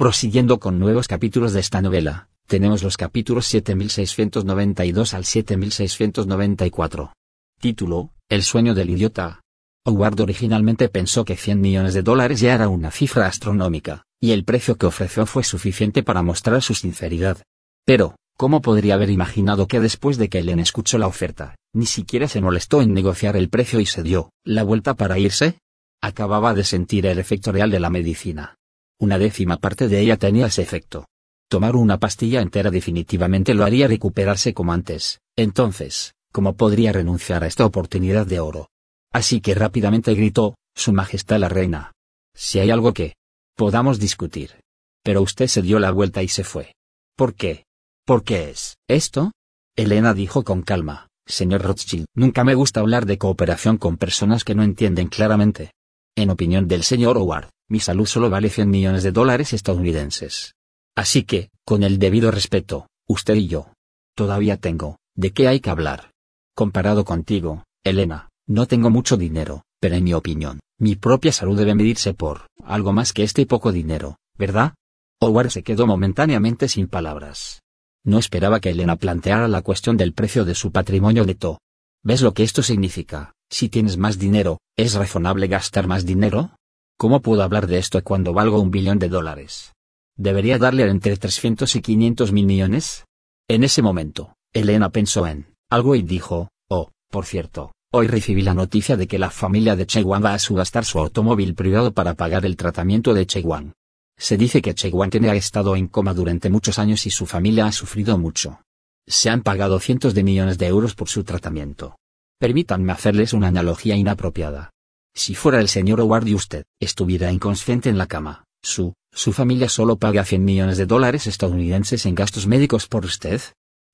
Prosiguiendo con nuevos capítulos de esta novela, tenemos los capítulos 7692 al 7694. Título, El sueño del idiota. Howard originalmente pensó que 100 millones de dólares ya era una cifra astronómica, y el precio que ofreció fue suficiente para mostrar su sinceridad. Pero, ¿cómo podría haber imaginado que después de que Ellen escuchó la oferta, ni siquiera se molestó en negociar el precio y se dio la vuelta para irse? Acababa de sentir el efecto real de la medicina. Una décima parte de ella tenía ese efecto. Tomar una pastilla entera definitivamente lo haría recuperarse como antes. Entonces, ¿cómo podría renunciar a esta oportunidad de oro? Así que rápidamente gritó, Su Majestad la Reina. Si hay algo que podamos discutir. Pero usted se dio la vuelta y se fue. ¿Por qué? ¿Por qué es esto? Elena dijo con calma, señor Rothschild. Nunca me gusta hablar de cooperación con personas que no entienden claramente. En opinión del señor Howard, mi salud solo vale 100 millones de dólares estadounidenses. Así que, con el debido respeto, usted y yo. Todavía tengo, ¿de qué hay que hablar? Comparado contigo, Elena, no tengo mucho dinero, pero en mi opinión, mi propia salud debe medirse por algo más que este poco dinero, ¿verdad? Howard se quedó momentáneamente sin palabras. No esperaba que Elena planteara la cuestión del precio de su patrimonio neto. ¿Ves lo que esto significa? Si tienes más dinero, ¿es razonable gastar más dinero? ¿Cómo puedo hablar de esto cuando valgo un billón de dólares? ¿Debería darle entre 300 y 500 mil millones? En ese momento, Elena pensó en algo y dijo, oh, por cierto, hoy recibí la noticia de que la familia de Chewan va a subastar su automóvil privado para pagar el tratamiento de Chewan. Se dice que Chewan tiene estado en coma durante muchos años y su familia ha sufrido mucho. Se han pagado cientos de millones de euros por su tratamiento. Permítanme hacerles una analogía inapropiada. Si fuera el señor Howard y usted estuviera inconsciente en la cama, su, su familia solo paga 100 millones de dólares estadounidenses en gastos médicos por usted.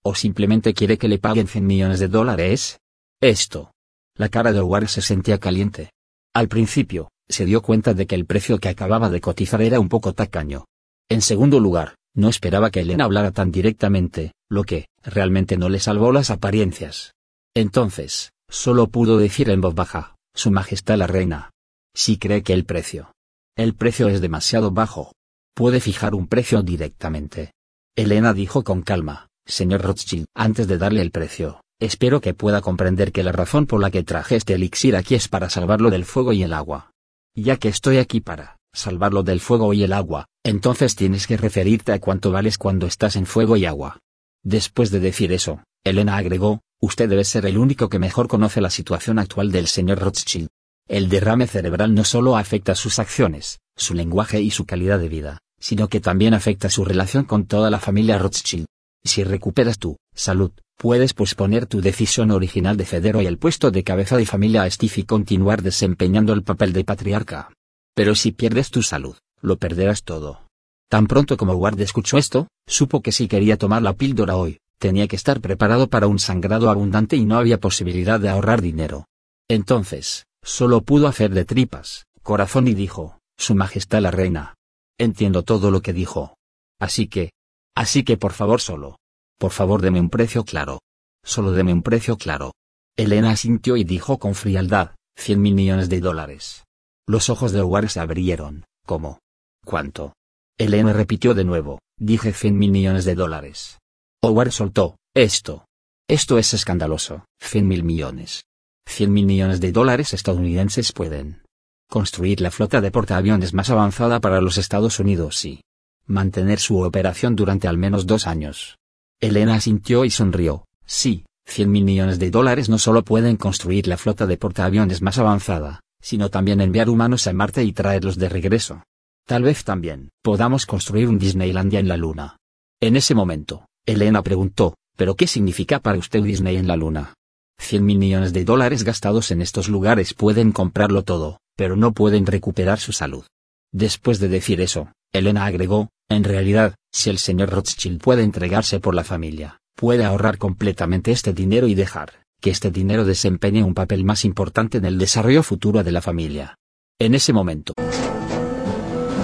¿O simplemente quiere que le paguen 100 millones de dólares? Esto. La cara de Howard se sentía caliente. Al principio, se dio cuenta de que el precio que acababa de cotizar era un poco tacaño. En segundo lugar, no esperaba que Elena hablara tan directamente, lo que, realmente no le salvó las apariencias. Entonces, solo pudo decir en voz baja, su Majestad la Reina. Si cree que el precio. El precio es demasiado bajo. Puede fijar un precio directamente. Elena dijo con calma, señor Rothschild, antes de darle el precio, espero que pueda comprender que la razón por la que traje este elixir aquí es para salvarlo del fuego y el agua. Ya que estoy aquí para salvarlo del fuego y el agua, entonces tienes que referirte a cuánto vales cuando estás en fuego y agua. Después de decir eso, Elena agregó, Usted debe ser el único que mejor conoce la situación actual del señor Rothschild. El derrame cerebral no solo afecta sus acciones, su lenguaje y su calidad de vida, sino que también afecta su relación con toda la familia Rothschild. Si recuperas tu salud, puedes posponer tu decisión original de ceder hoy el puesto de cabeza de familia a Steve y continuar desempeñando el papel de patriarca. Pero si pierdes tu salud, lo perderás todo. Tan pronto como Ward escuchó esto, supo que si quería tomar la píldora hoy, tenía que estar preparado para un sangrado abundante y no había posibilidad de ahorrar dinero. Entonces, solo pudo hacer de tripas, corazón y dijo, Su Majestad la Reina. Entiendo todo lo que dijo. Así que, así que por favor solo. Por favor deme un precio claro. Solo deme un precio claro. Elena asintió y dijo con frialdad, cien mil millones de dólares. Los ojos de Howard se abrieron, ¿cómo? ¿Cuánto? Elena repitió de nuevo, dije cien mil millones de dólares. Howard soltó, esto. Esto es escandaloso, 100 mil millones. 100 mil millones de dólares estadounidenses pueden construir la flota de portaaviones más avanzada para los Estados Unidos y mantener su operación durante al menos dos años. Elena asintió y sonrió. Sí, 100 mil millones de dólares no solo pueden construir la flota de portaaviones más avanzada, sino también enviar humanos a Marte y traerlos de regreso. Tal vez también podamos construir un Disneylandia en la Luna. En ese momento, Elena preguntó, ¿pero qué significa para usted Disney en la Luna? 100 mil millones de dólares gastados en estos lugares pueden comprarlo todo, pero no pueden recuperar su salud. Después de decir eso, Elena agregó, en realidad, si el señor Rothschild puede entregarse por la familia, puede ahorrar completamente este dinero y dejar que este dinero desempeñe un papel más importante en el desarrollo futuro de la familia. En ese momento.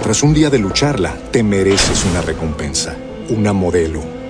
Tras un día de lucharla, te mereces una recompensa, una modelo,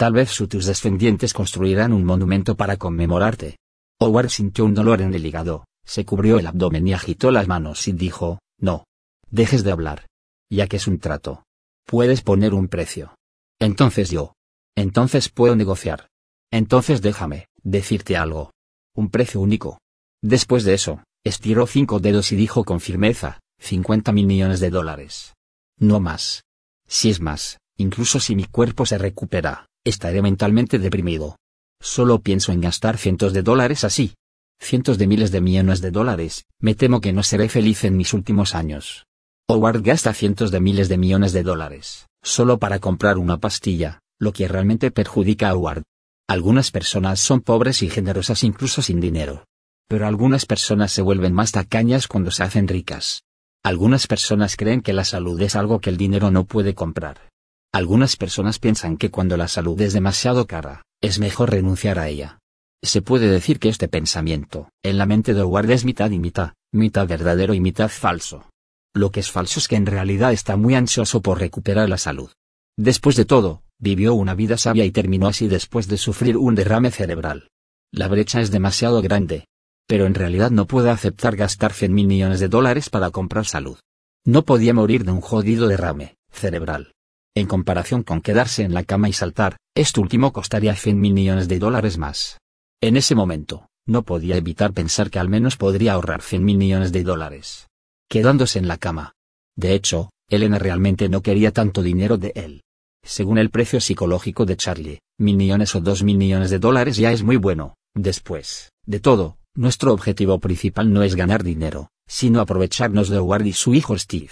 Tal vez tus descendientes construirán un monumento para conmemorarte. Howard sintió un dolor en el hígado, se cubrió el abdomen y agitó las manos y dijo, no. Dejes de hablar. Ya que es un trato. Puedes poner un precio. Entonces yo. Entonces puedo negociar. Entonces déjame, decirte algo. Un precio único. Después de eso, estiró cinco dedos y dijo con firmeza, 50 mil millones de dólares. No más. Si es más, incluso si mi cuerpo se recupera, estaré mentalmente deprimido. Solo pienso en gastar cientos de dólares así. Cientos de miles de millones de dólares, me temo que no seré feliz en mis últimos años. Howard gasta cientos de miles de millones de dólares, solo para comprar una pastilla, lo que realmente perjudica a Howard. Algunas personas son pobres y generosas incluso sin dinero. Pero algunas personas se vuelven más tacañas cuando se hacen ricas. Algunas personas creen que la salud es algo que el dinero no puede comprar. Algunas personas piensan que cuando la salud es demasiado cara, es mejor renunciar a ella. Se puede decir que este pensamiento, en la mente de Howard es mitad y mitad, mitad verdadero y mitad falso. Lo que es falso es que en realidad está muy ansioso por recuperar la salud. Después de todo, vivió una vida sabia y terminó así después de sufrir un derrame cerebral. La brecha es demasiado grande. Pero en realidad no puede aceptar gastar 100 mil millones de dólares para comprar salud. No podía morir de un jodido derrame cerebral. En comparación con quedarse en la cama y saltar, esto último costaría 100 mil millones de dólares más. En ese momento, no podía evitar pensar que al menos podría ahorrar 100 mil millones de dólares. Quedándose en la cama. De hecho, Elena realmente no quería tanto dinero de él. Según el precio psicológico de Charlie, mil millones o dos mil millones de dólares ya es muy bueno. Después, de todo, nuestro objetivo principal no es ganar dinero, sino aprovecharnos de Howard y su hijo Steve.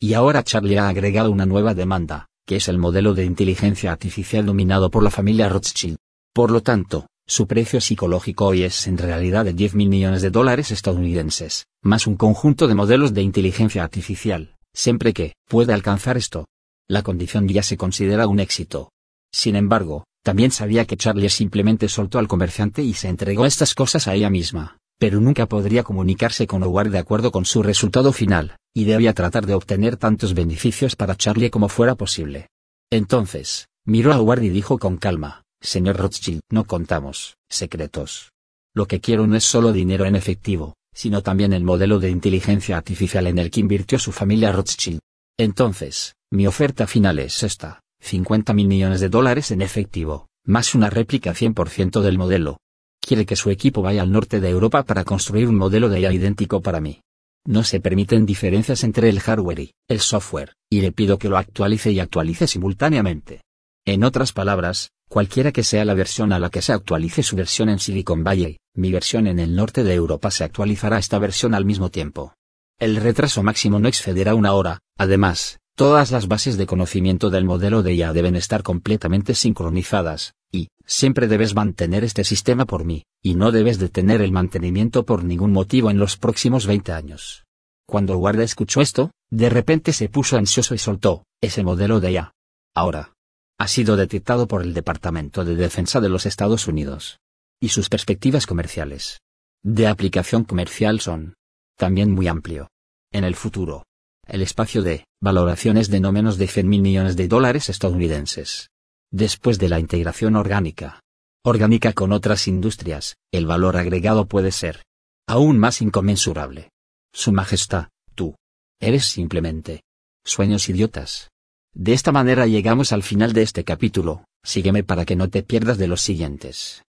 Y ahora Charlie ha agregado una nueva demanda, que es el modelo de inteligencia artificial dominado por la familia Rothschild. Por lo tanto, su precio psicológico hoy es en realidad de 10 mil millones de dólares estadounidenses, más un conjunto de modelos de inteligencia artificial, siempre que puede alcanzar esto, la condición ya se considera un éxito. Sin embargo, también sabía que Charlie simplemente soltó al comerciante y se entregó estas cosas a ella misma, pero nunca podría comunicarse con Howard de acuerdo con su resultado final, y debía tratar de obtener tantos beneficios para Charlie como fuera posible. Entonces, miró a Howard y dijo con calma, Señor Rothschild, no contamos secretos. Lo que quiero no es solo dinero en efectivo, sino también el modelo de inteligencia artificial en el que invirtió su familia Rothschild. Entonces, mi oferta final es esta, 50 mil millones de dólares en efectivo, más una réplica 100% del modelo. Quiere que su equipo vaya al norte de Europa para construir un modelo de IA idéntico para mí. No se permiten diferencias entre el hardware y el software, y le pido que lo actualice y actualice simultáneamente. En otras palabras, cualquiera que sea la versión a la que se actualice su versión en Silicon Valley, mi versión en el norte de Europa se actualizará esta versión al mismo tiempo. El retraso máximo no excederá una hora, además, Todas las bases de conocimiento del modelo de IA deben estar completamente sincronizadas, Y, siempre debes mantener este sistema por mí, y no debes detener el mantenimiento por ningún motivo en los próximos 20 años. Cuando Guarda escuchó esto, de repente se puso ansioso y soltó, ese modelo de ya. Ahora. Ha sido detectado por el Departamento de Defensa de los Estados Unidos. Y sus perspectivas comerciales. De aplicación comercial son. También muy amplio. En el futuro. El espacio de valoraciones de no menos de 100 mil millones de dólares estadounidenses. Después de la integración orgánica. Orgánica con otras industrias, el valor agregado puede ser aún más inconmensurable. Su Majestad, tú. Eres simplemente sueños idiotas. De esta manera llegamos al final de este capítulo, sígueme para que no te pierdas de los siguientes.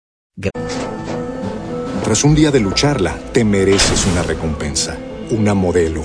Tras un día de lucharla, te mereces una recompensa, una modelo,